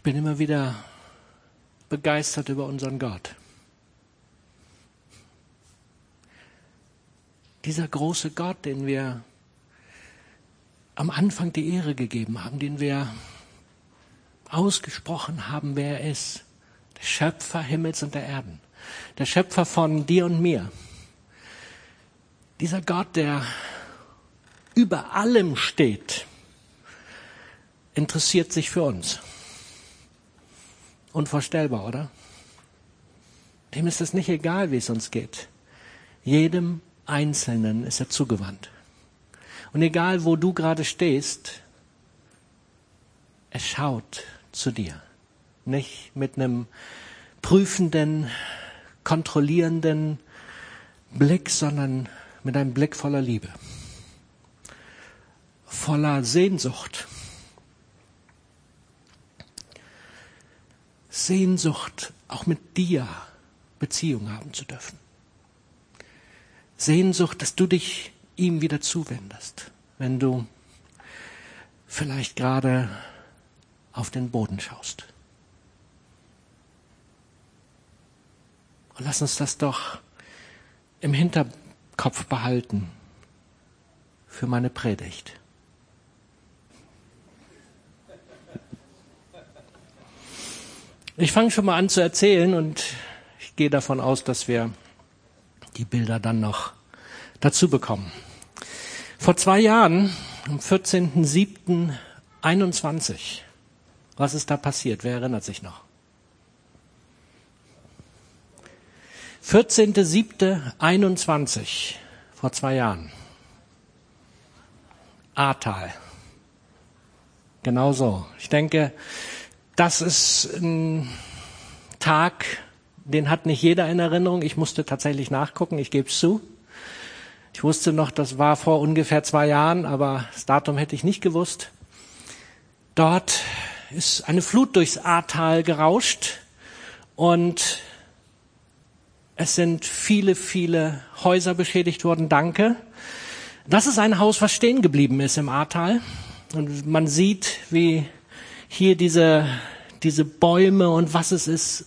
Ich bin immer wieder begeistert über unseren Gott. Dieser große Gott, den wir am Anfang die Ehre gegeben haben, den wir ausgesprochen haben, wer er ist. Der Schöpfer Himmels und der Erden. Der Schöpfer von dir und mir. Dieser Gott, der über allem steht, interessiert sich für uns. Unvorstellbar, oder? Dem ist es nicht egal, wie es uns geht. Jedem Einzelnen ist er zugewandt. Und egal, wo du gerade stehst, er schaut zu dir. Nicht mit einem prüfenden, kontrollierenden Blick, sondern mit einem Blick voller Liebe, voller Sehnsucht. Sehnsucht, auch mit dir Beziehung haben zu dürfen. Sehnsucht, dass du dich ihm wieder zuwendest, wenn du vielleicht gerade auf den Boden schaust. Und lass uns das doch im Hinterkopf behalten für meine Predigt. Ich fange schon mal an zu erzählen und ich gehe davon aus, dass wir die Bilder dann noch dazu bekommen. Vor zwei Jahren, am 14.07.21, was ist da passiert? Wer erinnert sich noch? 14.07.21, vor zwei Jahren. Ahrtal. Genau so. Ich denke, das ist ein Tag, den hat nicht jeder in Erinnerung. Ich musste tatsächlich nachgucken, ich gebe es zu. Ich wusste noch, das war vor ungefähr zwei Jahren, aber das Datum hätte ich nicht gewusst. Dort ist eine Flut durchs Ahrtal gerauscht und es sind viele, viele Häuser beschädigt worden. Danke. Das ist ein Haus, was stehen geblieben ist im Ahrtal. Und man sieht, wie hier diese, diese Bäume und was es ist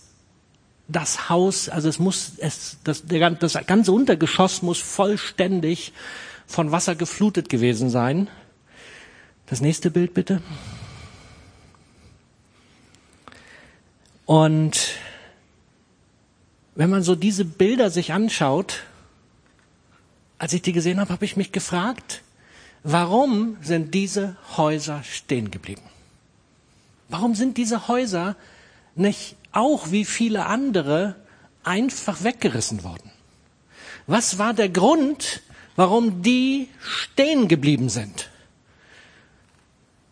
das Haus, also es muss, es, das, der, das ganze Untergeschoss muss vollständig von Wasser geflutet gewesen sein. Das nächste Bild bitte. Und wenn man so diese Bilder sich anschaut, als ich die gesehen habe, habe ich mich gefragt, warum sind diese Häuser stehen geblieben? Warum sind diese Häuser nicht auch wie viele andere einfach weggerissen worden. Was war der Grund, warum die stehen geblieben sind?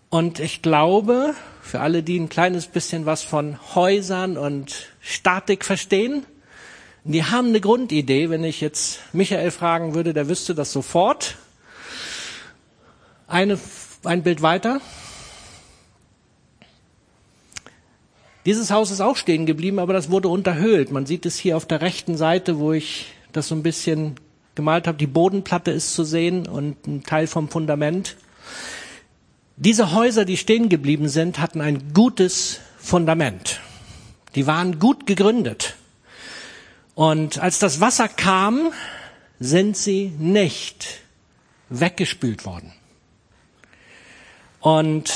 Und ich glaube, für alle, die ein kleines bisschen was von Häusern und Statik verstehen, die haben eine Grundidee. Wenn ich jetzt Michael fragen würde, der wüsste das sofort. Eine, ein Bild weiter. Dieses Haus ist auch stehen geblieben, aber das wurde unterhöhlt. Man sieht es hier auf der rechten Seite, wo ich das so ein bisschen gemalt habe. Die Bodenplatte ist zu sehen und ein Teil vom Fundament. Diese Häuser, die stehen geblieben sind, hatten ein gutes Fundament. Die waren gut gegründet. Und als das Wasser kam, sind sie nicht weggespült worden. Und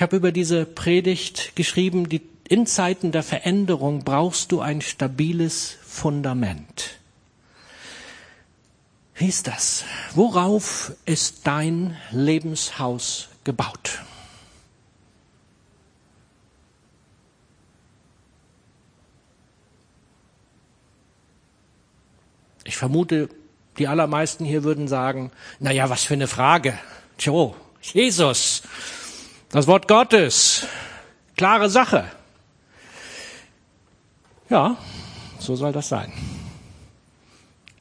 ich habe über diese Predigt geschrieben, die, in Zeiten der Veränderung brauchst du ein stabiles Fundament. Wie ist das? Worauf ist dein Lebenshaus gebaut? Ich vermute, die allermeisten hier würden sagen, na ja, was für eine Frage. Tjo, Jesus. Das Wort Gottes. Klare Sache. Ja, so soll das sein.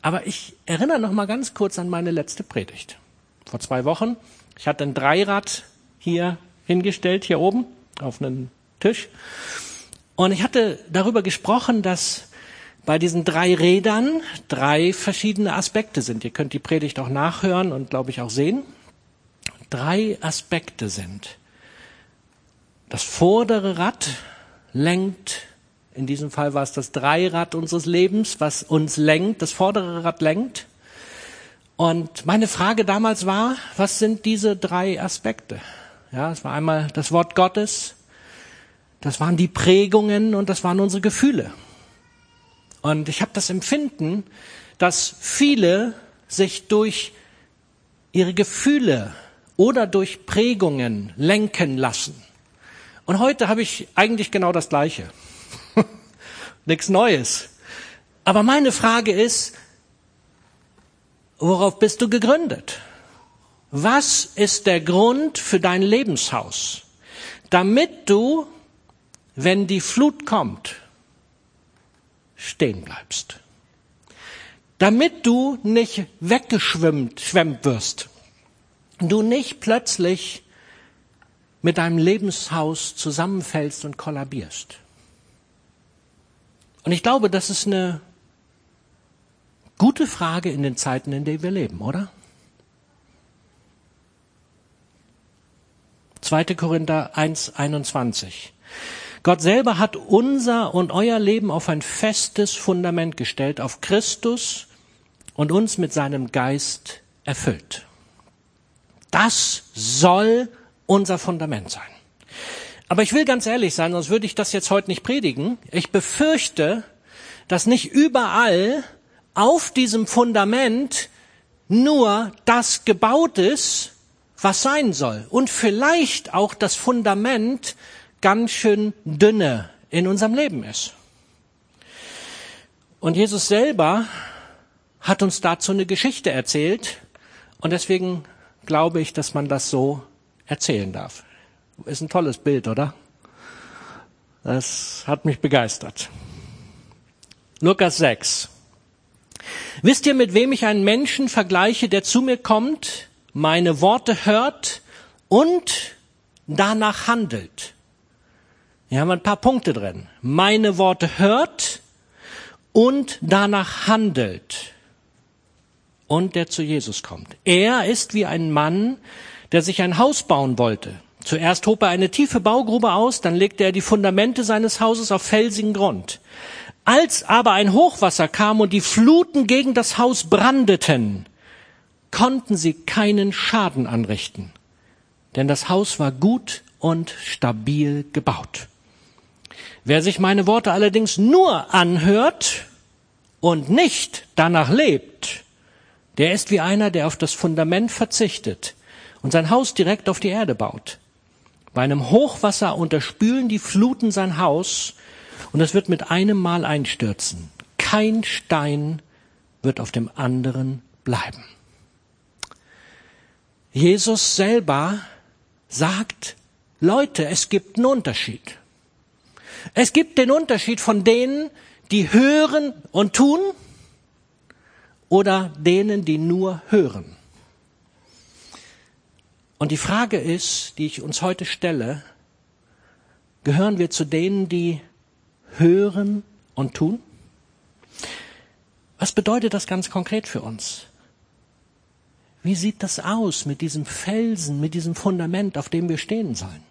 Aber ich erinnere noch mal ganz kurz an meine letzte Predigt. Vor zwei Wochen. Ich hatte ein Dreirad hier hingestellt, hier oben, auf einen Tisch. Und ich hatte darüber gesprochen, dass bei diesen drei Rädern drei verschiedene Aspekte sind. Ihr könnt die Predigt auch nachhören und, glaube ich, auch sehen. Drei Aspekte sind Das vordere Rad lenkt, in diesem Fall war es das Dreirad unseres Lebens, was uns lenkt, das vordere Rad lenkt. Und meine Frage damals war, was sind diese drei Aspekte? Ja, es war einmal das Wort Gottes, das waren die Prägungen und das waren unsere Gefühle. Und ich habe das Empfinden, dass viele sich durch ihre Gefühle oder durch Prägungen lenken lassen. Und heute habe ich eigentlich genau das Gleiche. Nichts Neues. Aber meine Frage ist, worauf bist du gegründet? Was ist der Grund für dein Lebenshaus? Damit du, wenn die Flut kommt, stehen bleibst damit du nicht weggeschwemmt schwemmt wirst. Du nicht plötzlich mit deinem Lebenshaus zusammenfällst und kollabierst. Und ich glaube, das ist eine gute Frage in den Zeiten, in denen wir leben, oder? 2. Korinther 1, 21. Gott selber hat unser und euer Leben auf ein festes Fundament gestellt, auf Christus, und uns mit seinem Geist erfüllt. Das soll unser Fundament sein. Aber ich will ganz ehrlich sein, sonst würde ich das jetzt heute nicht predigen. Ich befürchte, dass nicht überall auf diesem Fundament nur das gebaut ist, was sein soll. Und vielleicht auch das Fundament ganz schön dünne in unserem Leben ist. Und Jesus selber hat uns dazu eine Geschichte erzählt und deswegen glaube ich, dass man das so erzählen darf. Ist ein tolles Bild, oder? Das hat mich begeistert. Lukas 6. Wisst ihr, mit wem ich einen Menschen vergleiche, der zu mir kommt, meine Worte hört und danach handelt? Hier haben wir ein paar Punkte drin. Meine Worte hört und danach handelt und der zu Jesus kommt. Er ist wie ein Mann, der sich ein Haus bauen wollte. Zuerst hob er eine tiefe Baugrube aus, dann legte er die Fundamente seines Hauses auf felsigen Grund. Als aber ein Hochwasser kam und die Fluten gegen das Haus brandeten, konnten sie keinen Schaden anrichten, denn das Haus war gut und stabil gebaut. Wer sich meine Worte allerdings nur anhört und nicht danach lebt, der ist wie einer, der auf das Fundament verzichtet und sein Haus direkt auf die Erde baut. Bei einem Hochwasser unterspülen die Fluten sein Haus und es wird mit einem Mal einstürzen. Kein Stein wird auf dem anderen bleiben. Jesus selber sagt, Leute, es gibt einen Unterschied. Es gibt den Unterschied von denen, die hören und tun oder denen, die nur hören? Und die Frage ist, die ich uns heute stelle, gehören wir zu denen, die hören und tun? Was bedeutet das ganz konkret für uns? Wie sieht das aus mit diesem Felsen, mit diesem Fundament, auf dem wir stehen sollen?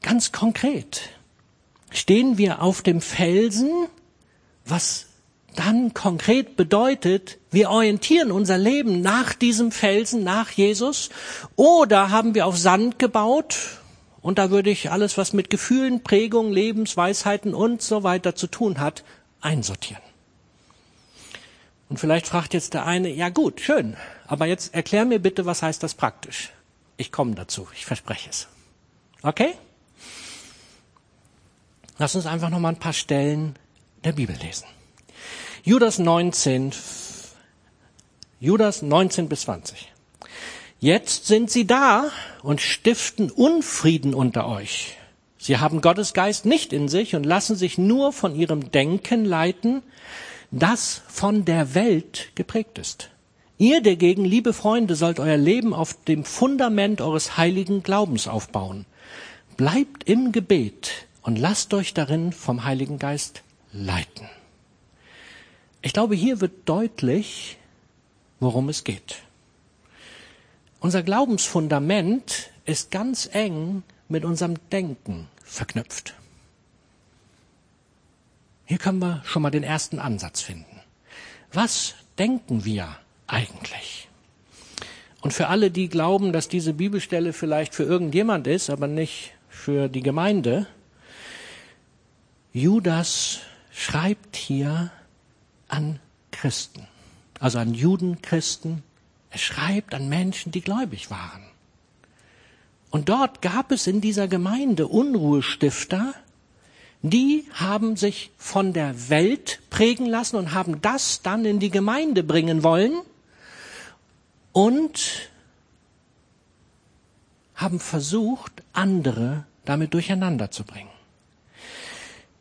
Ganz konkret. Stehen wir auf dem Felsen, was dann konkret bedeutet, wir orientieren unser Leben nach diesem Felsen, nach Jesus, oder haben wir auf Sand gebaut, und da würde ich alles, was mit Gefühlen, Prägungen, Lebensweisheiten und so weiter zu tun hat, einsortieren. Und vielleicht fragt jetzt der eine, ja gut, schön, aber jetzt erklär mir bitte, was heißt das praktisch? Ich komme dazu, ich verspreche es. Okay? Lass uns einfach noch mal ein paar Stellen der Bibel lesen. Judas 19, Judas 19 bis 20. Jetzt sind sie da und stiften Unfrieden unter euch. Sie haben Gottes Geist nicht in sich und lassen sich nur von ihrem Denken leiten, das von der Welt geprägt ist. Ihr dagegen, liebe Freunde, sollt euer Leben auf dem Fundament eures heiligen Glaubens aufbauen. Bleibt im Gebet und lasst euch darin vom Heiligen Geist leiten. Ich glaube, hier wird deutlich, worum es geht. Unser Glaubensfundament ist ganz eng mit unserem Denken verknüpft. Hier können wir schon mal den ersten Ansatz finden. Was denken wir eigentlich? Und für alle, die glauben, dass diese Bibelstelle vielleicht für irgendjemand ist, aber nicht für die Gemeinde, Judas schreibt hier an Christen, also an Judenchristen. Er schreibt an Menschen, die gläubig waren. Und dort gab es in dieser Gemeinde Unruhestifter, die haben sich von der Welt prägen lassen und haben das dann in die Gemeinde bringen wollen und haben versucht, andere damit durcheinander zu bringen.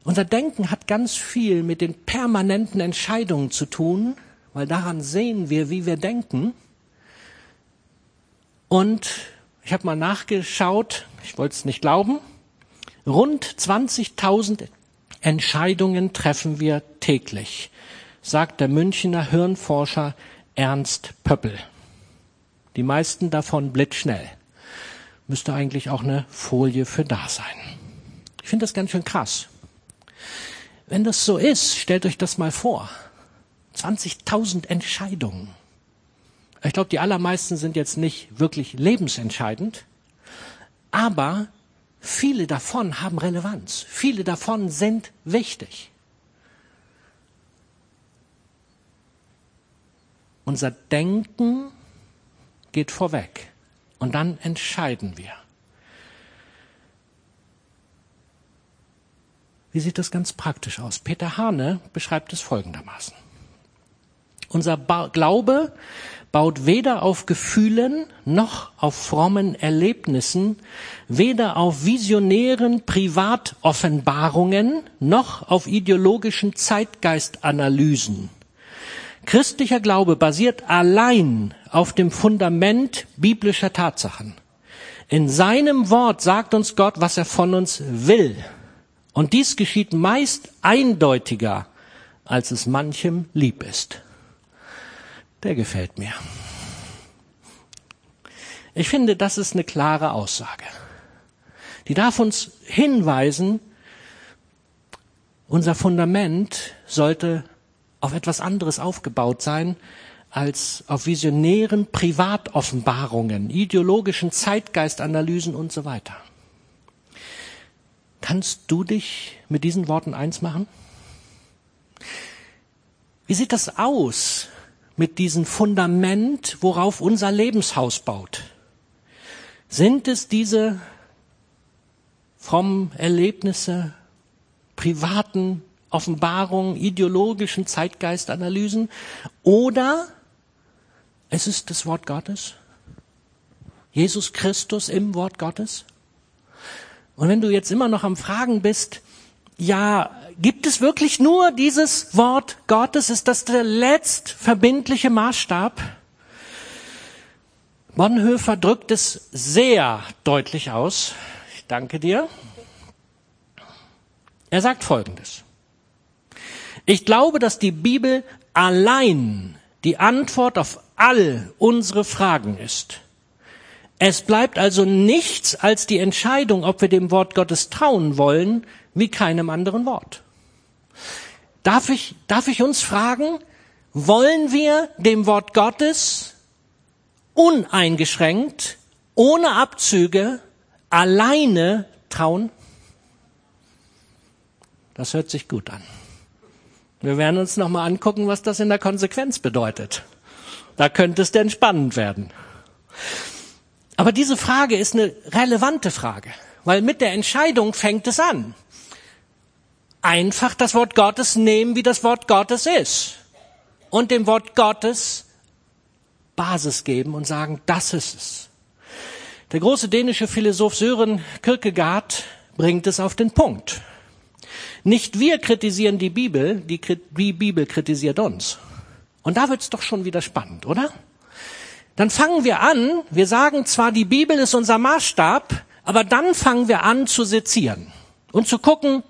Unser Denken hat ganz viel mit den permanenten Entscheidungen zu tun, weil daran sehen wir, wie wir denken. Und ich habe mal nachgeschaut, ich wollte es nicht glauben, Rund 20.000 Entscheidungen treffen wir täglich, sagt der Münchner Hirnforscher Ernst Pöppel. Die meisten davon blitzschnell. Müsste eigentlich auch eine Folie für da sein. Ich finde das ganz schön krass. Wenn das so ist, stellt euch das mal vor. 20.000 Entscheidungen. Ich glaube, die allermeisten sind jetzt nicht wirklich lebensentscheidend, aber Viele davon haben Relevanz. Viele davon sind wichtig. Unser Denken geht vorweg und dann entscheiden wir. Wie sieht das ganz praktisch aus? Peter Hane beschreibt es folgendermaßen. Unser Glaube baut weder auf Gefühlen noch auf frommen Erlebnissen, weder auf visionären Privatoffenbarungen noch auf ideologischen Zeitgeistanalysen. Christlicher Glaube basiert allein auf dem Fundament biblischer Tatsachen. In seinem Wort sagt uns Gott, was er von uns will. Und dies geschieht meist eindeutiger, als es manchem lieb ist der gefällt mir. Ich finde, das ist eine klare Aussage. Die darf uns hinweisen, unser Fundament sollte auf etwas anderes aufgebaut sein als auf visionären Privatoffenbarungen, ideologischen Zeitgeistanalysen und so weiter. Kannst du dich mit diesen Worten eins machen? Wie sieht das aus, mit diesem Fundament, worauf unser Lebenshaus baut? Sind es diese frommen Erlebnisse, privaten Offenbarungen, ideologischen Zeitgeistanalysen oder es ist das Wort Gottes? Jesus Christus im Wort Gottes? Und wenn du jetzt immer noch am Fragen bist, ja, gibt es wirklich nur dieses Wort Gottes? Ist das der letzt verbindliche Maßstab? Bonhoeffer drückt es sehr deutlich aus. Ich danke dir. Er sagt Folgendes. Ich glaube, dass die Bibel allein die Antwort auf all unsere Fragen ist. Es bleibt also nichts als die Entscheidung, ob wir dem Wort Gottes trauen wollen, wie keinem anderen Wort. Darf ich, darf ich uns fragen, wollen wir dem Wort Gottes uneingeschränkt, ohne Abzüge, alleine trauen? Das hört sich gut an. Wir werden uns nochmal angucken, was das in der Konsequenz bedeutet. Da könnte es denn spannend werden. Aber diese Frage ist eine relevante Frage, weil mit der Entscheidung fängt es an einfach das Wort Gottes nehmen, wie das Wort Gottes ist. Und dem Wort Gottes Basis geben und sagen, das ist es. Der große dänische Philosoph Sören Kierkegaard bringt es auf den Punkt. Nicht wir kritisieren die Bibel, die, die Bibel kritisiert uns. Und da wird's doch schon wieder spannend, oder? Dann fangen wir an, wir sagen zwar, die Bibel ist unser Maßstab, aber dann fangen wir an zu sezieren und zu gucken,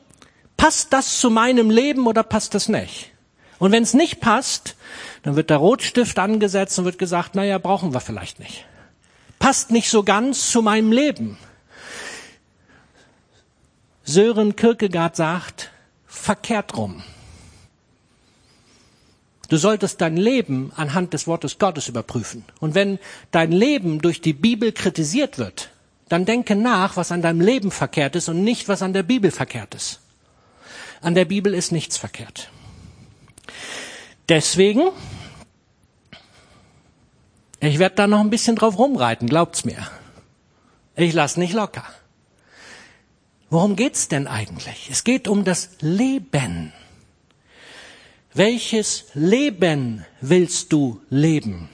passt das zu meinem Leben oder passt das nicht? Und wenn es nicht passt, dann wird der Rotstift angesetzt und wird gesagt, naja, brauchen wir vielleicht nicht. Passt nicht so ganz zu meinem Leben. Sören Kierkegaard sagt, verkehrt rum. Du solltest dein Leben anhand des Wortes Gottes überprüfen. Und wenn dein Leben durch die Bibel kritisiert wird, dann denke nach, was an deinem Leben verkehrt ist und nicht, was an der Bibel verkehrt ist. An der Bibel ist nichts verkehrt. Deswegen, ich werde da noch ein bisschen drauf rumreiten, glaubt's mir. Ich lass nicht locker. Worum geht's denn eigentlich? Es geht um das Leben. Welches Leben willst du leben?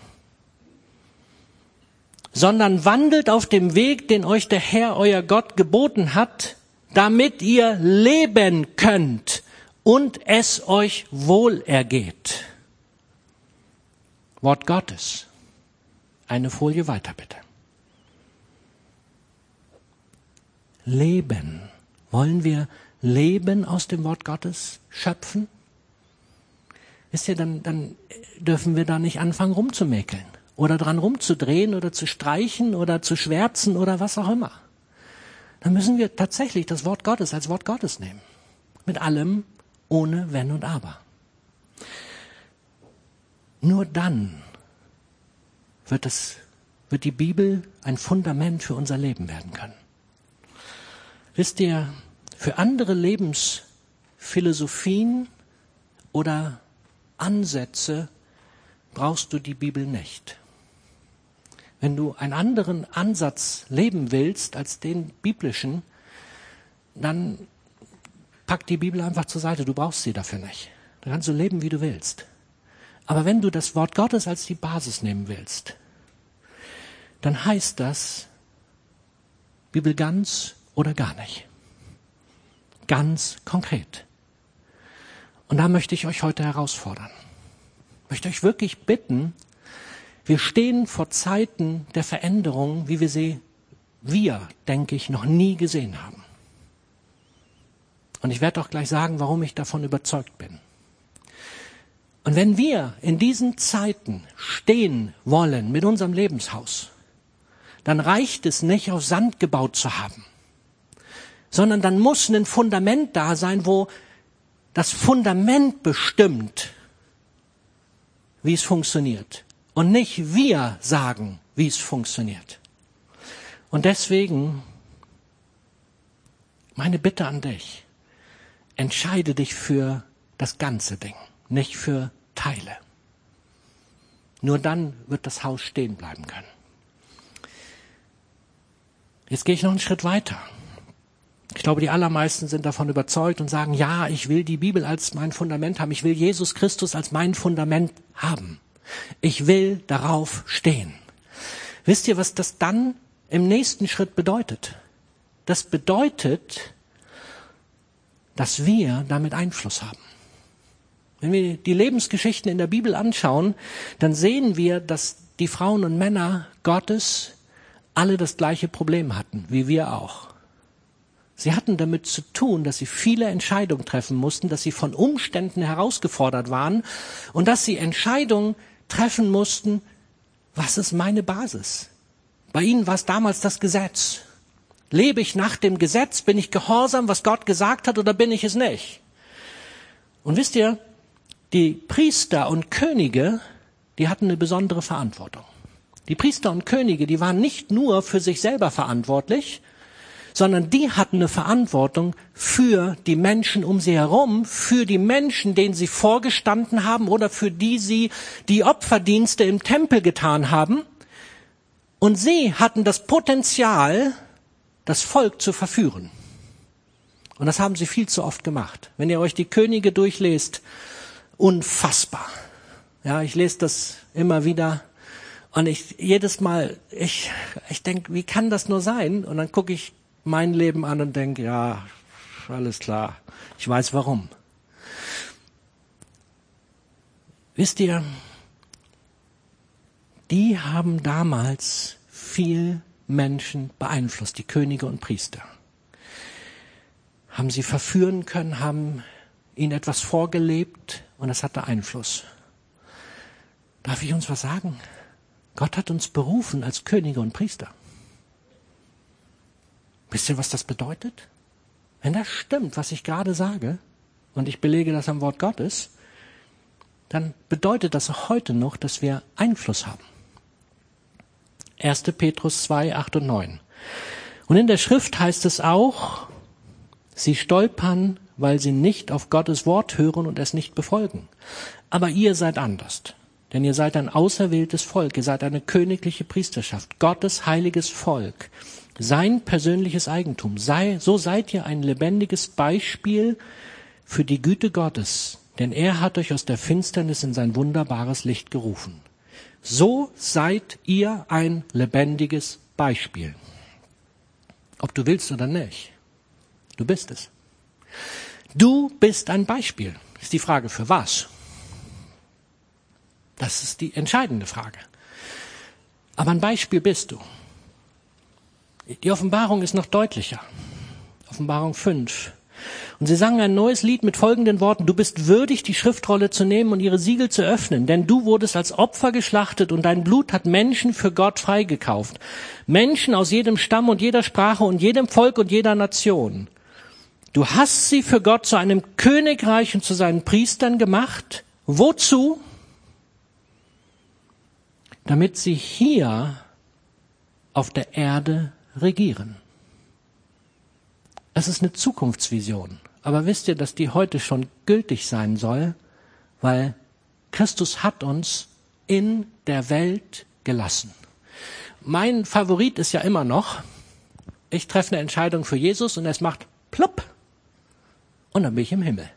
Sondern wandelt auf dem Weg, den euch der Herr, euer Gott, geboten hat, damit ihr leben könnt und es euch wohl ergeht. Wort Gottes. Eine Folie weiter bitte. Leben. Wollen wir Leben aus dem Wort Gottes schöpfen? Wisst ihr, dann, dann dürfen wir da nicht anfangen rumzumäkeln oder dran rumzudrehen oder zu streichen oder zu schwärzen oder was auch immer. Dann müssen wir tatsächlich das Wort Gottes als Wort Gottes nehmen. Mit allem, ohne Wenn und Aber. Nur dann wird es, wird die Bibel ein Fundament für unser Leben werden können. Wisst ihr, für andere Lebensphilosophien oder Ansätze brauchst du die Bibel nicht. Wenn du einen anderen Ansatz leben willst als den biblischen, dann pack die Bibel einfach zur Seite. Du brauchst sie dafür nicht. Dann kannst du leben, wie du willst. Aber wenn du das Wort Gottes als die Basis nehmen willst, dann heißt das Bibel ganz oder gar nicht. Ganz konkret. Und da möchte ich euch heute herausfordern. Ich möchte euch wirklich bitten, wir stehen vor Zeiten der Veränderung, wie wir sie, wir, denke ich, noch nie gesehen haben. Und ich werde auch gleich sagen, warum ich davon überzeugt bin. Und wenn wir in diesen Zeiten stehen wollen mit unserem Lebenshaus, dann reicht es nicht, auf Sand gebaut zu haben, sondern dann muss ein Fundament da sein, wo das Fundament bestimmt, wie es funktioniert. Und nicht wir sagen, wie es funktioniert. Und deswegen meine Bitte an dich, entscheide dich für das ganze Ding, nicht für Teile. Nur dann wird das Haus stehen bleiben können. Jetzt gehe ich noch einen Schritt weiter. Ich glaube, die allermeisten sind davon überzeugt und sagen, ja, ich will die Bibel als mein Fundament haben. Ich will Jesus Christus als mein Fundament haben. Ich will darauf stehen. Wisst ihr, was das dann im nächsten Schritt bedeutet? Das bedeutet, dass wir damit Einfluss haben. Wenn wir die Lebensgeschichten in der Bibel anschauen, dann sehen wir, dass die Frauen und Männer Gottes alle das gleiche Problem hatten, wie wir auch. Sie hatten damit zu tun, dass sie viele Entscheidungen treffen mussten, dass sie von Umständen herausgefordert waren und dass sie Entscheidungen treffen mussten, was ist meine Basis? Bei ihnen war es damals das Gesetz. Lebe ich nach dem Gesetz? Bin ich gehorsam, was Gott gesagt hat, oder bin ich es nicht? Und wisst ihr, die Priester und Könige, die hatten eine besondere Verantwortung. Die Priester und Könige, die waren nicht nur für sich selber verantwortlich, sondern die hatten eine Verantwortung für die Menschen um sie herum, für die Menschen, denen sie vorgestanden haben oder für die sie die Opferdienste im Tempel getan haben. Und sie hatten das Potenzial, das Volk zu verführen. Und das haben sie viel zu oft gemacht. Wenn ihr euch die Könige durchlest, unfassbar. Ja, ich lese das immer wieder und ich jedes Mal, ich, ich denke, wie kann das nur sein? Und dann gucke ich mein Leben an und denke, ja, alles klar, ich weiß warum. Wisst ihr, die haben damals viel Menschen beeinflusst, die Könige und Priester. Haben sie verführen können, haben ihnen etwas vorgelebt und das hatte Einfluss. Darf ich uns was sagen? Gott hat uns berufen als Könige und Priester. Wisst ihr, was das bedeutet? wenn das stimmt, was ich gerade sage, und ich belege das am Wort Gottes, dann bedeutet das auch heute noch, dass wir Einfluss haben. 1. Petrus 2, 8 und 9. Und in der Schrift heißt es auch, sie stolpern, weil sie nicht auf Gottes Wort hören und es nicht befolgen. Aber ihr seid anders. Denn ihr seid ein auserwähltes Volk, ihr seid eine königliche Priesterschaft, Gottes heiliges Volk, sein persönliches Eigentum. Sei, so seid ihr ein lebendiges Beispiel für die Güte Gottes, denn er hat euch aus der Finsternis in sein wunderbares Licht gerufen. So seid ihr ein lebendiges Beispiel. Ob du willst oder nicht. Du bist es. Du bist ein Beispiel. Ist die Frage für was? Das ist die entscheidende Frage. Aber ein Beispiel bist du. Die Offenbarung ist noch deutlicher. Offenbarung 5. Und sie sangen ein neues Lied mit folgenden Worten. Du bist würdig, die Schriftrolle zu nehmen und ihre Siegel zu öffnen, denn du wurdest als Opfer geschlachtet und dein Blut hat Menschen für Gott freigekauft. Menschen aus jedem Stamm und jeder Sprache und jedem Volk und jeder Nation. Du hast sie für Gott zu einem Königreich und zu seinen Priestern gemacht. Wozu? Damit sie hier auf der Erde regieren. Es ist eine Zukunftsvision. Aber wisst ihr, dass die heute schon gültig sein soll? Weil Christus hat uns in der Welt gelassen. Mein Favorit ist ja immer noch, ich treffe eine Entscheidung für Jesus und es macht plopp und dann bin ich im Himmel.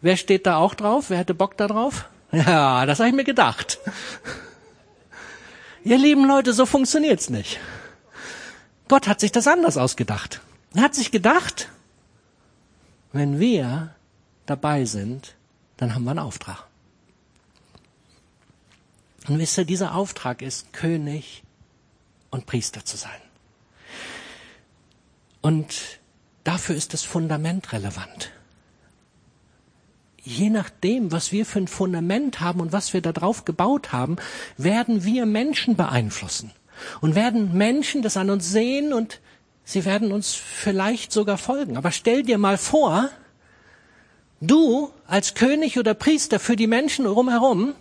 Wer steht da auch drauf? Wer hätte Bock da drauf? Ja, das habe ich mir gedacht. Ihr lieben Leute, so funktioniert's nicht. Gott hat sich das anders ausgedacht. Er hat sich gedacht, wenn wir dabei sind, dann haben wir einen Auftrag. Und wisst ihr, dieser Auftrag ist, König und Priester zu sein. Und dafür ist das Fundament relevant je nachdem, was wir für ein Fundament haben und was wir da drauf gebaut haben, werden wir Menschen beeinflussen und werden Menschen das an uns sehen und sie werden uns vielleicht sogar folgen. Aber stell dir mal vor, du als König oder Priester für die Menschen drumherum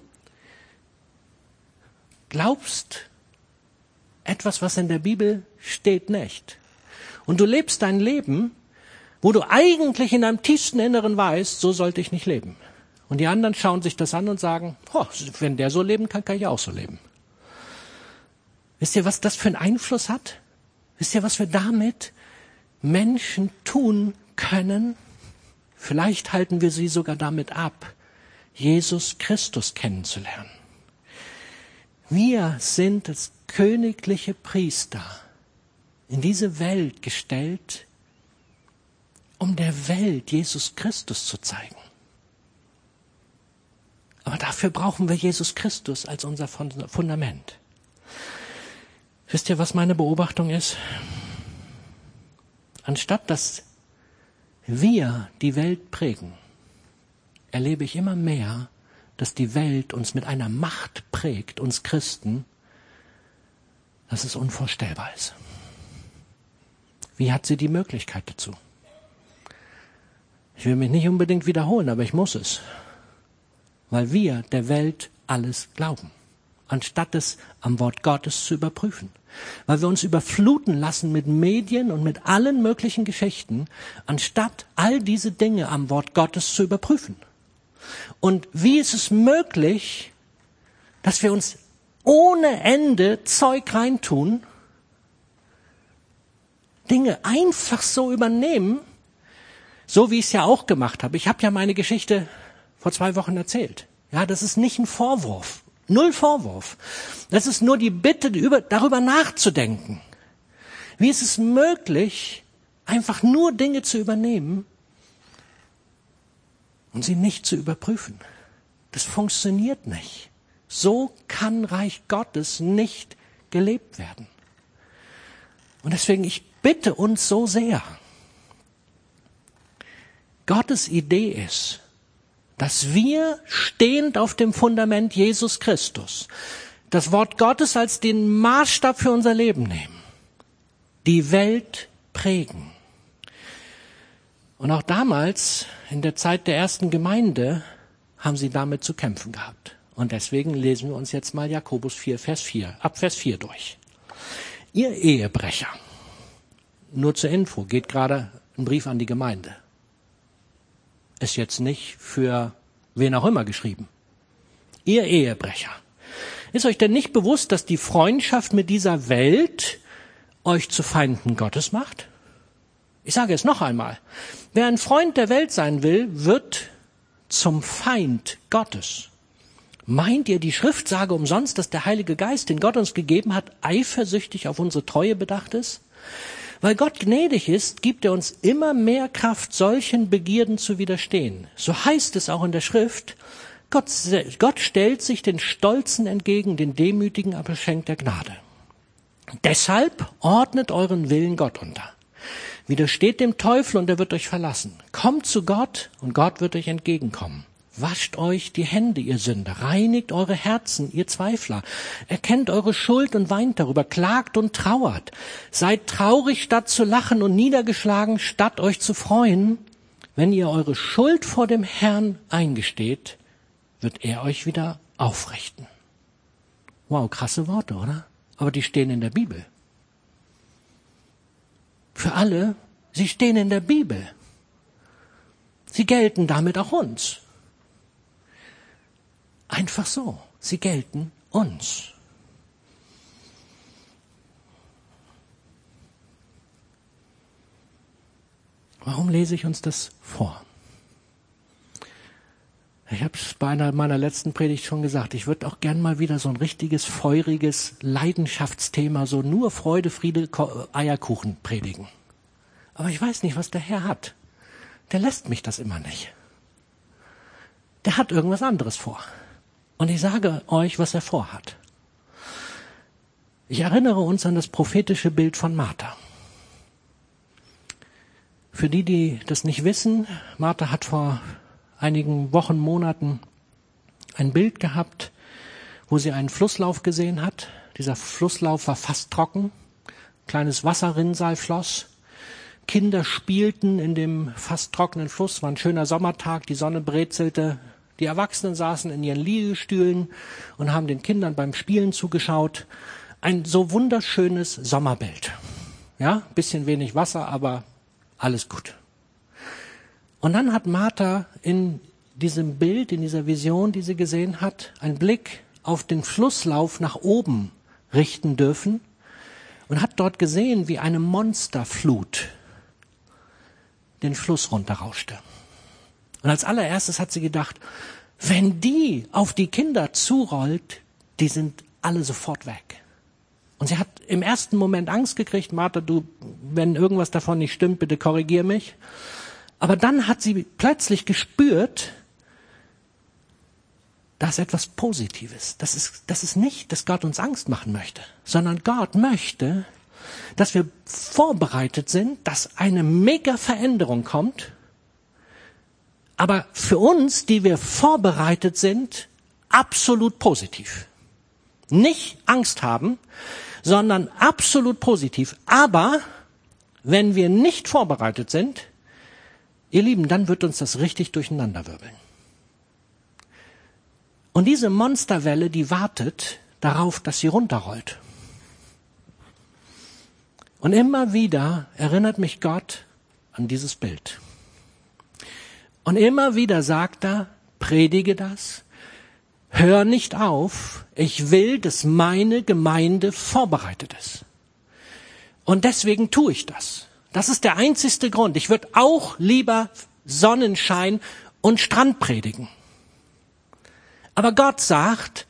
glaubst etwas, was in der Bibel steht, nicht. Und du lebst dein Leben wo du eigentlich in deinem tiefsten Inneren weißt, so sollte ich nicht leben. Und die anderen schauen sich das an und sagen, oh, wenn der so leben kann, kann ich auch so leben. Wisst ihr, was das für einen Einfluss hat? Wisst ihr, was wir damit Menschen tun können? Vielleicht halten wir sie sogar damit ab, Jesus Christus kennenzulernen. Wir sind als königliche Priester in diese Welt gestellt, um der Welt Jesus Christus zu zeigen. Aber dafür brauchen wir Jesus Christus als unser Fundament. Wisst ihr, was meine Beobachtung ist? Anstatt dass wir die Welt prägen, erlebe ich immer mehr, dass die Welt uns mit einer Macht prägt, uns Christen, dass es unvorstellbar ist. Wie hat sie die Möglichkeit dazu? Ich will mich nicht unbedingt wiederholen, aber ich muss es. Weil wir der Welt alles glauben, anstatt es am Wort Gottes zu überprüfen. Weil wir uns überfluten lassen mit Medien und mit allen möglichen Geschichten, anstatt all diese Dinge am Wort Gottes zu überprüfen. Und wie ist es möglich, dass wir uns ohne Ende Zeug reintun, Dinge einfach so übernehmen, so wie ich es ja auch gemacht habe. Ich habe ja meine Geschichte vor zwei Wochen erzählt. Ja, das ist nicht ein Vorwurf. Null Vorwurf. Das ist nur die Bitte, darüber nachzudenken. Wie ist es möglich, einfach nur Dinge zu übernehmen und sie nicht zu überprüfen? Das funktioniert nicht. So kann Reich Gottes nicht gelebt werden. Und deswegen, ich bitte uns so sehr, Gottes Idee ist, dass wir stehend auf dem Fundament Jesus Christus das Wort Gottes als den Maßstab für unser Leben nehmen, die Welt prägen. Und auch damals, in der Zeit der ersten Gemeinde, haben sie damit zu kämpfen gehabt. Und deswegen lesen wir uns jetzt mal Jakobus 4, Vers 4, ab Vers 4 durch. Ihr Ehebrecher, nur zur Info, geht gerade ein Brief an die Gemeinde. Ist jetzt nicht für wen auch immer geschrieben. Ihr Ehebrecher. Ist euch denn nicht bewusst, dass die Freundschaft mit dieser Welt euch zu Feinden Gottes macht? Ich sage es noch einmal. Wer ein Freund der Welt sein will, wird zum Feind Gottes. Meint ihr, die Schrift sage umsonst, dass der Heilige Geist, den Gott uns gegeben hat, eifersüchtig auf unsere Treue bedacht ist? Weil Gott gnädig ist, gibt er uns immer mehr Kraft, solchen Begierden zu widerstehen. So heißt es auch in der Schrift, Gott, Gott stellt sich den Stolzen entgegen, den Demütigen aber schenkt er Gnade. Deshalb ordnet euren Willen Gott unter. Widersteht dem Teufel und er wird euch verlassen. Kommt zu Gott und Gott wird euch entgegenkommen. Wascht euch die Hände, ihr Sünder, reinigt eure Herzen, ihr Zweifler, erkennt eure Schuld und weint darüber, klagt und trauert, seid traurig statt zu lachen und niedergeschlagen statt euch zu freuen. Wenn ihr eure Schuld vor dem Herrn eingesteht, wird er euch wieder aufrichten. Wow, krasse Worte, oder? Aber die stehen in der Bibel. Für alle, sie stehen in der Bibel. Sie gelten damit auch uns. Einfach so. Sie gelten uns. Warum lese ich uns das vor? Ich habe es bei einer meiner letzten Predigt schon gesagt, ich würde auch gern mal wieder so ein richtiges, feuriges Leidenschaftsthema, so nur Freude, Friede, Eierkuchen predigen. Aber ich weiß nicht, was der Herr hat. Der lässt mich das immer nicht. Der hat irgendwas anderes vor. Und ich sage euch, was er vorhat. Ich erinnere uns an das prophetische Bild von Martha. Für die, die das nicht wissen, Martha hat vor einigen Wochen, Monaten ein Bild gehabt, wo sie einen Flusslauf gesehen hat. Dieser Flusslauf war fast trocken. Kleines Wasserrinnsal floss. Kinder spielten in dem fast trockenen Fluss. War ein schöner Sommertag. Die Sonne brezelte. Die Erwachsenen saßen in ihren Liegestühlen und haben den Kindern beim Spielen zugeschaut. Ein so wunderschönes Sommerbild. Ja, bisschen wenig Wasser, aber alles gut. Und dann hat Martha in diesem Bild, in dieser Vision, die sie gesehen hat, einen Blick auf den Flusslauf nach oben richten dürfen und hat dort gesehen, wie eine Monsterflut den Fluss runterrauschte. Und als allererstes hat sie gedacht, wenn die auf die Kinder zurollt, die sind alle sofort weg. Und sie hat im ersten Moment Angst gekriegt, Martha, du, wenn irgendwas davon nicht stimmt, bitte korrigier mich. Aber dann hat sie plötzlich gespürt, dass etwas Positives. Das ist, das ist nicht, dass Gott uns Angst machen möchte, sondern Gott möchte, dass wir vorbereitet sind, dass eine mega Veränderung kommt. Aber für uns, die wir vorbereitet sind, absolut positiv. Nicht Angst haben, sondern absolut positiv. Aber wenn wir nicht vorbereitet sind, Ihr Lieben, dann wird uns das richtig durcheinanderwirbeln. Und diese Monsterwelle, die wartet darauf, dass sie runterrollt. Und immer wieder erinnert mich Gott an dieses Bild. Und immer wieder sagt er, predige das, hör nicht auf, ich will, dass meine Gemeinde vorbereitet ist. Und deswegen tue ich das. Das ist der einzigste Grund. Ich würde auch lieber Sonnenschein und Strand predigen. Aber Gott sagt,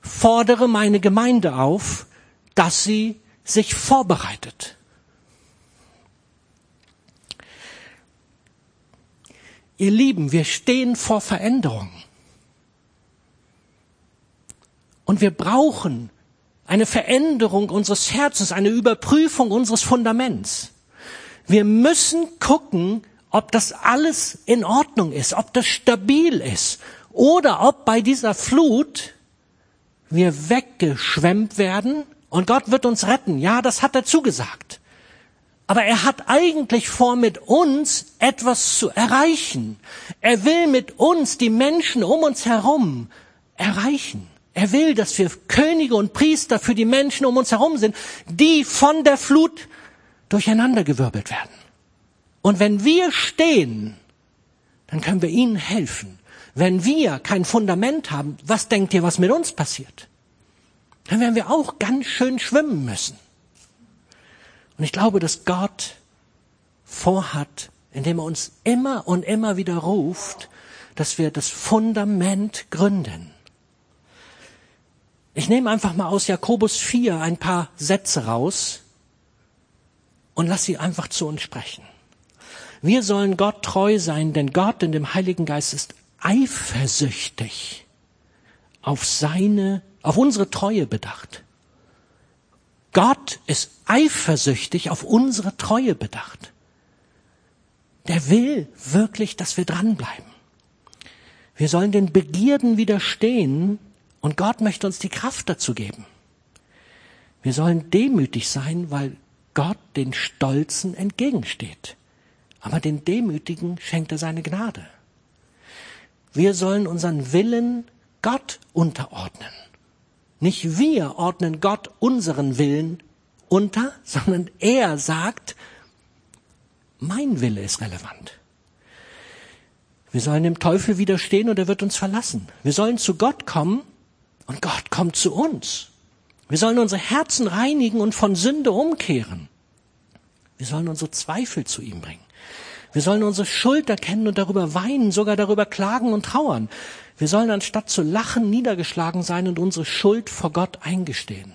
fordere meine Gemeinde auf, dass sie sich vorbereitet. Ihr Lieben, wir stehen vor Veränderungen. Und wir brauchen eine Veränderung unseres Herzens, eine Überprüfung unseres Fundaments. Wir müssen gucken, ob das alles in Ordnung ist, ob das stabil ist oder ob bei dieser Flut wir weggeschwemmt werden und Gott wird uns retten. Ja, das hat er zugesagt. Aber er hat eigentlich vor, mit uns etwas zu erreichen. Er will mit uns die Menschen um uns herum erreichen. Er will, dass wir Könige und Priester für die Menschen um uns herum sind, die von der Flut durcheinandergewirbelt werden. Und wenn wir stehen, dann können wir ihnen helfen. Wenn wir kein Fundament haben, was denkt ihr, was mit uns passiert? Dann werden wir auch ganz schön schwimmen müssen. Und ich glaube, dass Gott vorhat, indem er uns immer und immer wieder ruft, dass wir das Fundament gründen. Ich nehme einfach mal aus Jakobus 4 ein paar Sätze raus und lass sie einfach zu uns sprechen. Wir sollen Gott treu sein, denn Gott in dem Heiligen Geist ist eifersüchtig auf seine, auf unsere Treue bedacht. Gott ist eifersüchtig auf unsere Treue bedacht. Der will wirklich, dass wir dranbleiben. Wir sollen den Begierden widerstehen und Gott möchte uns die Kraft dazu geben. Wir sollen demütig sein, weil Gott den Stolzen entgegensteht. Aber den Demütigen schenkt er seine Gnade. Wir sollen unseren Willen Gott unterordnen. Nicht wir ordnen Gott unseren Willen unter, sondern er sagt, mein Wille ist relevant. Wir sollen dem Teufel widerstehen und er wird uns verlassen. Wir sollen zu Gott kommen und Gott kommt zu uns. Wir sollen unsere Herzen reinigen und von Sünde umkehren. Wir sollen unsere Zweifel zu ihm bringen. Wir sollen unsere Schuld erkennen und darüber weinen, sogar darüber klagen und trauern. Wir sollen anstatt zu lachen niedergeschlagen sein und unsere Schuld vor Gott eingestehen.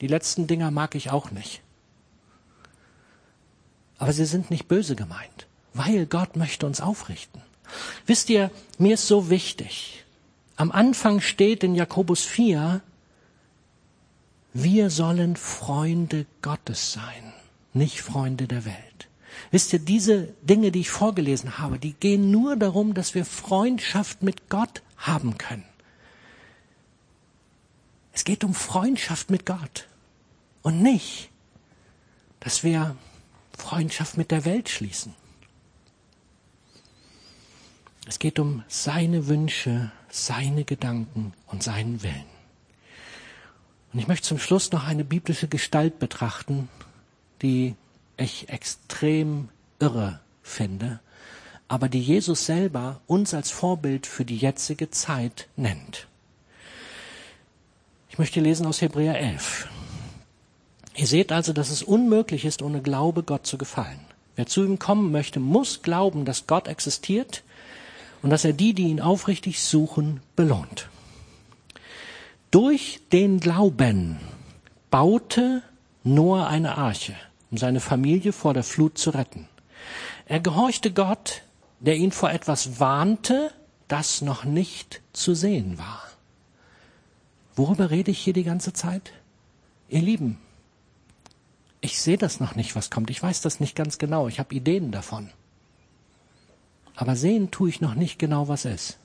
Die letzten Dinger mag ich auch nicht. Aber sie sind nicht böse gemeint, weil Gott möchte uns aufrichten. Wisst ihr, mir ist so wichtig. Am Anfang steht in Jakobus 4, wir sollen Freunde Gottes sein, nicht Freunde der Welt. Wisst ihr, diese Dinge, die ich vorgelesen habe, die gehen nur darum, dass wir Freundschaft mit Gott haben können. Es geht um Freundschaft mit Gott und nicht, dass wir Freundschaft mit der Welt schließen. Es geht um seine Wünsche, seine Gedanken und seinen Willen. Und ich möchte zum Schluss noch eine biblische Gestalt betrachten, die ich extrem irre finde aber die Jesus selber uns als Vorbild für die jetzige Zeit nennt. Ich möchte lesen aus Hebräer 11. Ihr seht also, dass es unmöglich ist, ohne Glaube Gott zu gefallen. Wer zu ihm kommen möchte, muss glauben, dass Gott existiert und dass er die, die ihn aufrichtig suchen, belohnt. Durch den Glauben baute Noah eine Arche, um seine Familie vor der Flut zu retten. Er gehorchte Gott, der ihn vor etwas warnte, das noch nicht zu sehen war. Worüber rede ich hier die ganze Zeit? Ihr Lieben, ich sehe das noch nicht, was kommt. Ich weiß das nicht ganz genau. Ich habe Ideen davon. Aber sehen tue ich noch nicht genau, was ist.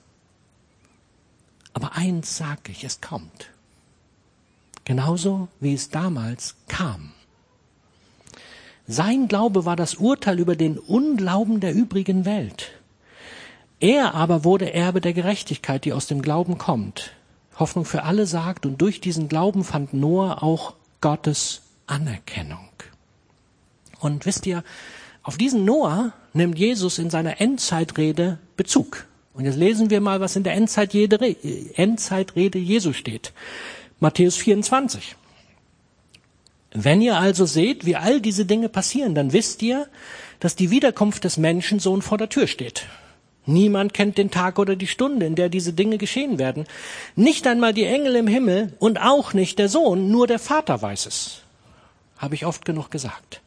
Aber eins sage ich, es kommt. Genauso wie es damals kam. Sein Glaube war das Urteil über den Unglauben der übrigen Welt. Er aber wurde Erbe der Gerechtigkeit, die aus dem Glauben kommt. Hoffnung für alle sagt, und durch diesen Glauben fand Noah auch Gottes Anerkennung. Und wisst ihr, auf diesen Noah nimmt Jesus in seiner Endzeitrede Bezug. Und jetzt lesen wir mal, was in der Endzeitrede, Endzeitrede Jesu steht. Matthäus 24. Wenn ihr also seht, wie all diese Dinge passieren, dann wisst ihr, dass die Wiederkunft des Menschensohn vor der Tür steht. Niemand kennt den Tag oder die Stunde, in der diese Dinge geschehen werden. Nicht einmal die Engel im Himmel und auch nicht der Sohn, nur der Vater weiß es. Habe ich oft genug gesagt.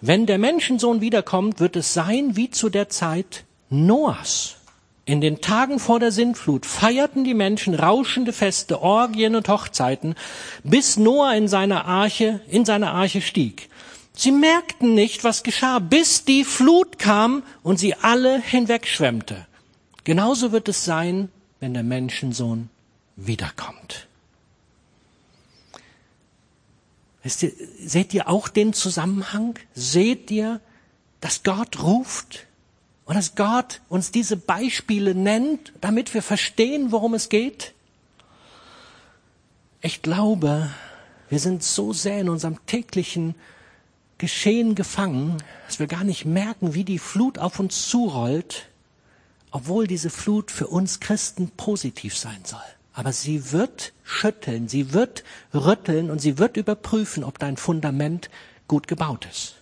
Wenn der Menschensohn wiederkommt, wird es sein wie zu der Zeit Noahs. In den Tagen vor der Sintflut feierten die Menschen rauschende Feste, Orgien und Hochzeiten, bis Noah in seiner Arche, in seiner Arche stieg. Sie merkten nicht, was geschah, bis die Flut kam und sie alle hinwegschwemmte. Genauso wird es sein, wenn der Menschensohn wiederkommt. Seht ihr auch den Zusammenhang? Seht ihr, dass Gott ruft und dass Gott uns diese Beispiele nennt, damit wir verstehen, worum es geht? Ich glaube, wir sind so sehr in unserem täglichen Geschehen gefangen, dass wir gar nicht merken, wie die Flut auf uns zurollt, obwohl diese Flut für uns Christen positiv sein soll. Aber sie wird schütteln, sie wird rütteln und sie wird überprüfen, ob dein Fundament gut gebaut ist.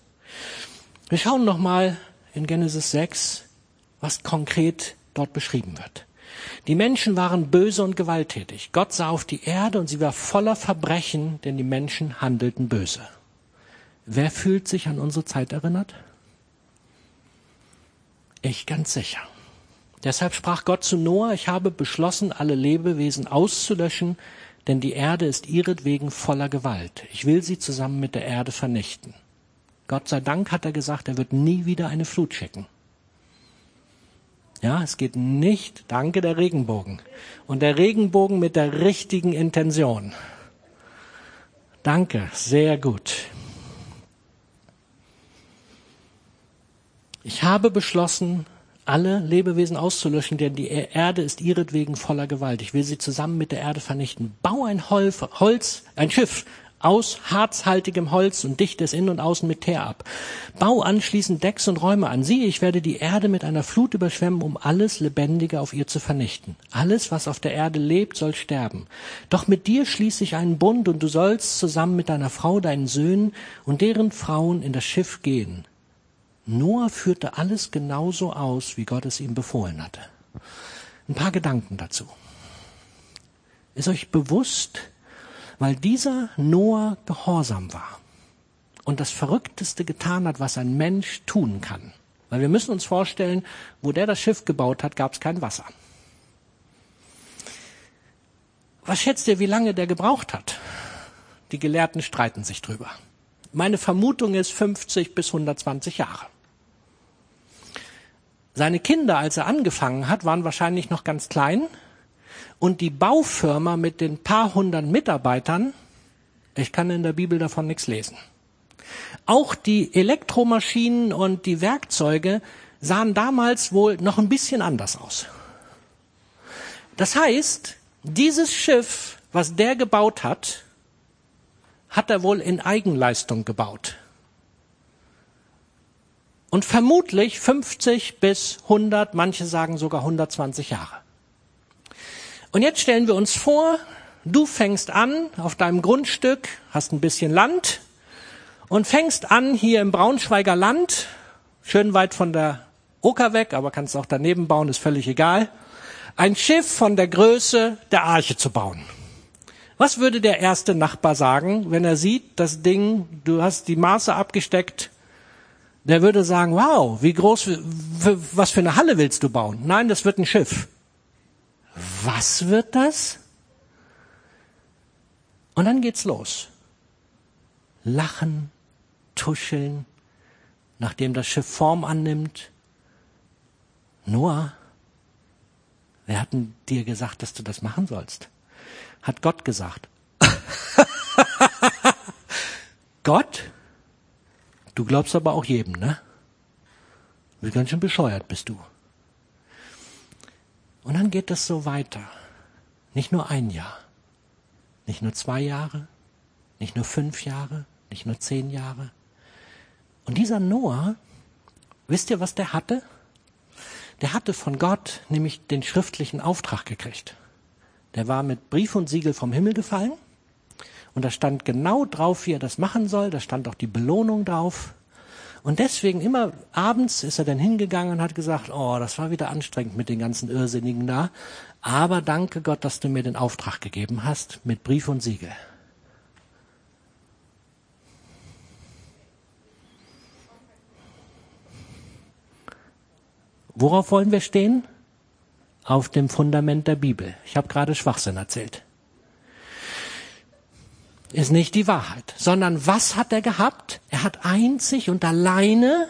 Wir schauen nochmal in Genesis 6, was konkret dort beschrieben wird. Die Menschen waren böse und gewalttätig. Gott sah auf die Erde und sie war voller Verbrechen, denn die Menschen handelten böse. Wer fühlt sich an unsere Zeit erinnert? Ich ganz sicher. Deshalb sprach Gott zu Noah, ich habe beschlossen, alle Lebewesen auszulöschen, denn die Erde ist ihretwegen voller Gewalt. Ich will sie zusammen mit der Erde vernichten. Gott sei Dank hat er gesagt, er wird nie wieder eine Flut schicken. Ja, es geht nicht, danke der Regenbogen. Und der Regenbogen mit der richtigen Intention. Danke, sehr gut. Ich habe beschlossen, alle Lebewesen auszulöschen, denn die Erde ist ihretwegen voller Gewalt. Ich will sie zusammen mit der Erde vernichten. Bau ein Holz, ein Schiff aus harzhaltigem Holz und dichte es innen und außen mit Teer ab. Bau anschließend Decks und Räume an. Siehe, ich werde die Erde mit einer Flut überschwemmen, um alles Lebendige auf ihr zu vernichten. Alles, was auf der Erde lebt, soll sterben. Doch mit dir schließe ich einen Bund und du sollst zusammen mit deiner Frau, deinen Söhnen und deren Frauen in das Schiff gehen. Noah führte alles genauso aus, wie Gott es ihm befohlen hatte. Ein paar Gedanken dazu. Ist euch bewusst, weil dieser Noah gehorsam war und das Verrückteste getan hat, was ein Mensch tun kann. Weil wir müssen uns vorstellen, wo der das Schiff gebaut hat, gab es kein Wasser. Was schätzt ihr, wie lange der gebraucht hat? Die Gelehrten streiten sich drüber. Meine Vermutung ist 50 bis 120 Jahre. Seine Kinder, als er angefangen hat, waren wahrscheinlich noch ganz klein. Und die Baufirma mit den paar hundert Mitarbeitern, ich kann in der Bibel davon nichts lesen. Auch die Elektromaschinen und die Werkzeuge sahen damals wohl noch ein bisschen anders aus. Das heißt, dieses Schiff, was der gebaut hat, hat er wohl in Eigenleistung gebaut und vermutlich 50 bis 100, manche sagen sogar 120 Jahre. Und jetzt stellen wir uns vor, du fängst an auf deinem Grundstück, hast ein bisschen Land und fängst an hier im Braunschweiger Land, schön weit von der Oker weg, aber kannst auch daneben bauen, ist völlig egal, ein Schiff von der Größe der Arche zu bauen. Was würde der erste Nachbar sagen, wenn er sieht, das Ding, du hast die Maße abgesteckt, der würde sagen, wow, wie groß, was für eine Halle willst du bauen? Nein, das wird ein Schiff. Was wird das? Und dann geht's los. Lachen, tuscheln, nachdem das Schiff Form annimmt. Noah, wer hat denn dir gesagt, dass du das machen sollst? Hat Gott gesagt. Gott? Du glaubst aber auch jedem, ne? Wie ganz schön bescheuert bist du. Und dann geht das so weiter. Nicht nur ein Jahr, nicht nur zwei Jahre, nicht nur fünf Jahre, nicht nur zehn Jahre. Und dieser Noah, wisst ihr, was der hatte? Der hatte von Gott nämlich den schriftlichen Auftrag gekriegt. Der war mit Brief und Siegel vom Himmel gefallen und da stand genau drauf, wie er das machen soll. Da stand auch die Belohnung drauf. Und deswegen immer abends ist er dann hingegangen und hat gesagt, oh, das war wieder anstrengend mit den ganzen Irrsinnigen da. Aber danke Gott, dass du mir den Auftrag gegeben hast mit Brief und Siegel. Worauf wollen wir stehen? Auf dem Fundament der Bibel. Ich habe gerade Schwachsinn erzählt ist nicht die Wahrheit, sondern was hat er gehabt? Er hat einzig und alleine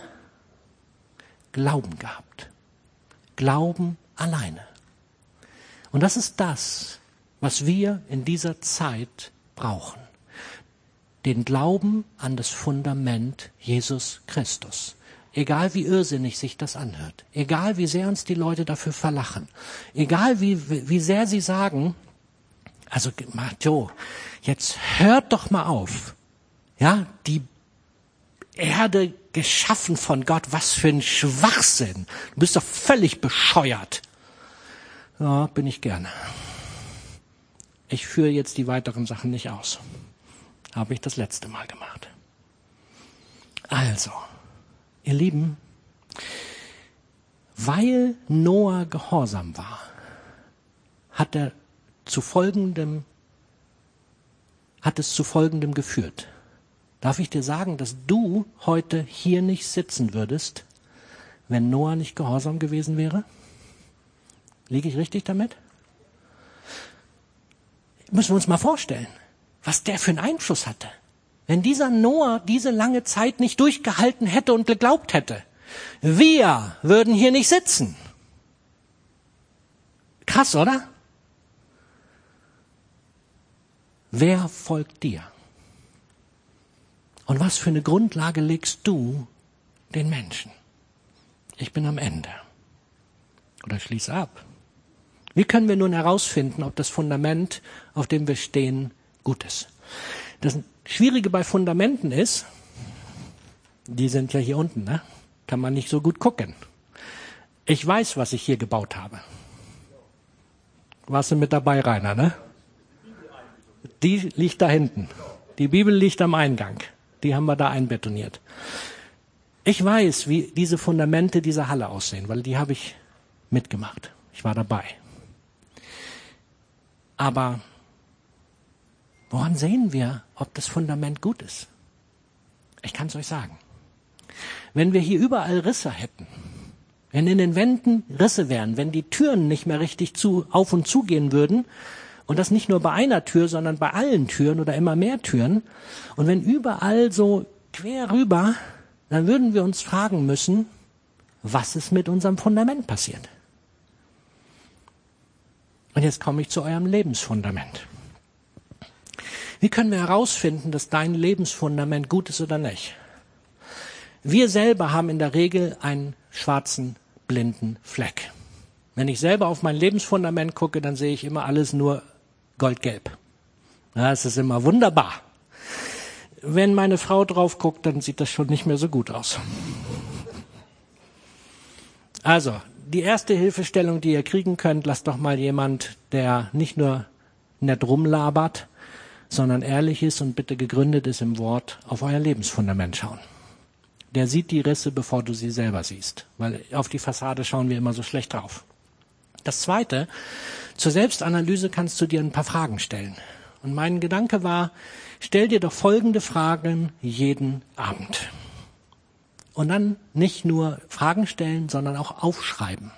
Glauben gehabt. Glauben alleine. Und das ist das, was wir in dieser Zeit brauchen. den Glauben an das Fundament Jesus Christus. Egal wie irrsinnig sich das anhört, egal wie sehr uns die Leute dafür verlachen, egal wie, wie sehr sie sagen, also Joe, jetzt hört doch mal auf. Ja, die Erde geschaffen von Gott, was für ein Schwachsinn. Du bist doch völlig bescheuert. Ja, bin ich gerne. Ich führe jetzt die weiteren Sachen nicht aus. Habe ich das letzte Mal gemacht. Also, ihr Lieben, weil Noah gehorsam war, hat er zu folgendem, hat es zu folgendem geführt. Darf ich dir sagen, dass du heute hier nicht sitzen würdest, wenn Noah nicht gehorsam gewesen wäre? Liege ich richtig damit? Müssen wir uns mal vorstellen, was der für einen Einfluss hatte. Wenn dieser Noah diese lange Zeit nicht durchgehalten hätte und geglaubt hätte, wir würden hier nicht sitzen. Krass, oder? Wer folgt dir? Und was für eine Grundlage legst du den Menschen? Ich bin am Ende. Oder schließe ab. Wie können wir nun herausfinden, ob das Fundament, auf dem wir stehen, gut ist? Das Schwierige bei Fundamenten ist, die sind ja hier unten, ne? kann man nicht so gut gucken. Ich weiß, was ich hier gebaut habe. Warst du mit dabei, Rainer, ne? Die liegt da hinten. Die Bibel liegt am Eingang. Die haben wir da einbetoniert. Ich weiß, wie diese Fundamente dieser Halle aussehen, weil die habe ich mitgemacht. Ich war dabei. Aber woran sehen wir, ob das Fundament gut ist? Ich kann es euch sagen. Wenn wir hier überall Risse hätten, wenn in den Wänden Risse wären, wenn die Türen nicht mehr richtig zu, auf und zu gehen würden, und das nicht nur bei einer Tür, sondern bei allen Türen oder immer mehr Türen. Und wenn überall so quer rüber, dann würden wir uns fragen müssen, was ist mit unserem Fundament passiert? Und jetzt komme ich zu eurem Lebensfundament. Wie können wir herausfinden, dass dein Lebensfundament gut ist oder nicht? Wir selber haben in der Regel einen schwarzen, blinden Fleck. Wenn ich selber auf mein Lebensfundament gucke, dann sehe ich immer alles nur goldgelb. Ja, es ist immer wunderbar. Wenn meine Frau drauf guckt, dann sieht das schon nicht mehr so gut aus. Also, die erste Hilfestellung, die ihr kriegen könnt, lasst doch mal jemand, der nicht nur nett rumlabert, sondern ehrlich ist und bitte gegründet ist im Wort, auf euer Lebensfundament schauen. Der sieht die Risse, bevor du sie selber siehst, weil auf die Fassade schauen wir immer so schlecht drauf. Das zweite, zur Selbstanalyse kannst du dir ein paar Fragen stellen. Und mein Gedanke war, stell dir doch folgende Fragen jeden Abend. Und dann nicht nur Fragen stellen, sondern auch aufschreiben.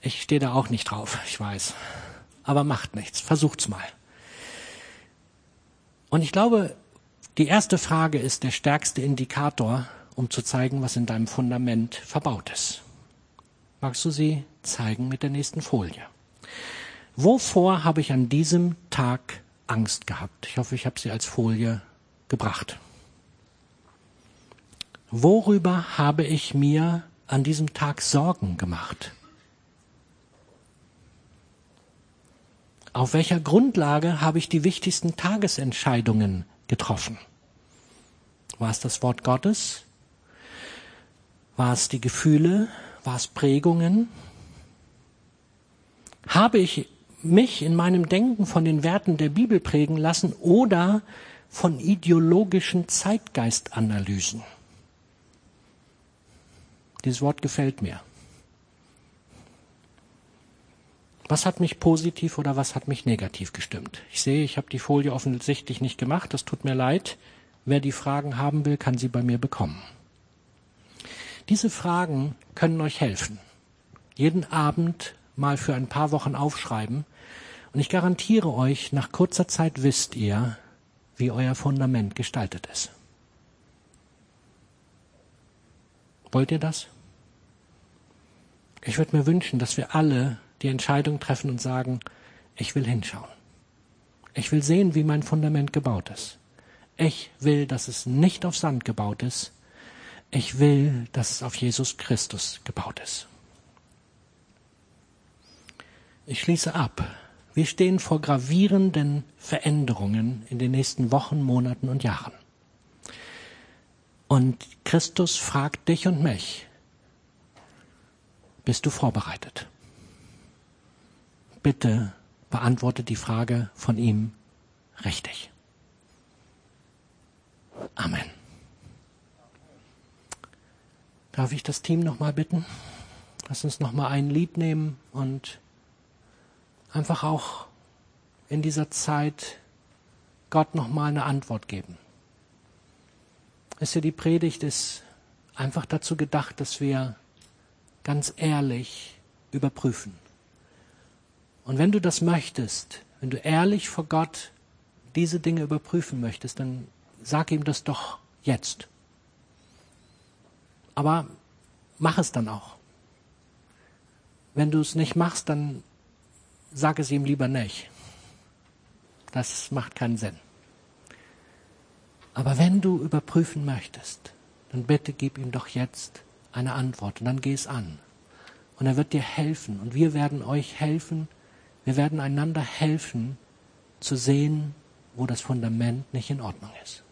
Ich stehe da auch nicht drauf, ich weiß. Aber macht nichts, versucht's mal. Und ich glaube, die erste Frage ist der stärkste Indikator, um zu zeigen, was in deinem Fundament verbaut ist. Magst du sie zeigen mit der nächsten Folie? Wovor habe ich an diesem Tag Angst gehabt? Ich hoffe, ich habe sie als Folie gebracht. Worüber habe ich mir an diesem Tag Sorgen gemacht? Auf welcher Grundlage habe ich die wichtigsten Tagesentscheidungen getroffen? War es das Wort Gottes? War es die Gefühle? War es Prägungen? Habe ich mich in meinem Denken von den Werten der Bibel prägen lassen oder von ideologischen Zeitgeistanalysen. Dieses Wort gefällt mir. Was hat mich positiv oder was hat mich negativ gestimmt? Ich sehe, ich habe die Folie offensichtlich nicht gemacht, das tut mir leid. Wer die Fragen haben will, kann sie bei mir bekommen. Diese Fragen können euch helfen. Jeden Abend mal für ein paar Wochen aufschreiben. Und ich garantiere euch, nach kurzer Zeit wisst ihr, wie euer Fundament gestaltet ist. Wollt ihr das? Ich würde mir wünschen, dass wir alle die Entscheidung treffen und sagen, ich will hinschauen. Ich will sehen, wie mein Fundament gebaut ist. Ich will, dass es nicht auf Sand gebaut ist. Ich will, dass es auf Jesus Christus gebaut ist. Ich schließe ab. Wir stehen vor gravierenden Veränderungen in den nächsten Wochen, Monaten und Jahren. Und Christus fragt dich und mich, bist du vorbereitet? Bitte beantworte die Frage von ihm richtig. Amen. Darf ich das Team nochmal bitten? Lass uns nochmal ein Lied nehmen und einfach auch in dieser Zeit Gott nochmal eine Antwort geben. Wisst ihr, die Predigt ist einfach dazu gedacht, dass wir ganz ehrlich überprüfen. Und wenn du das möchtest, wenn du ehrlich vor Gott diese Dinge überprüfen möchtest, dann sag ihm das doch jetzt. Aber mach es dann auch. Wenn du es nicht machst, dann sag es ihm lieber nicht. Das macht keinen Sinn. Aber wenn du überprüfen möchtest, dann bitte gib ihm doch jetzt eine Antwort und dann geh es an. Und er wird dir helfen und wir werden euch helfen, wir werden einander helfen zu sehen, wo das Fundament nicht in Ordnung ist.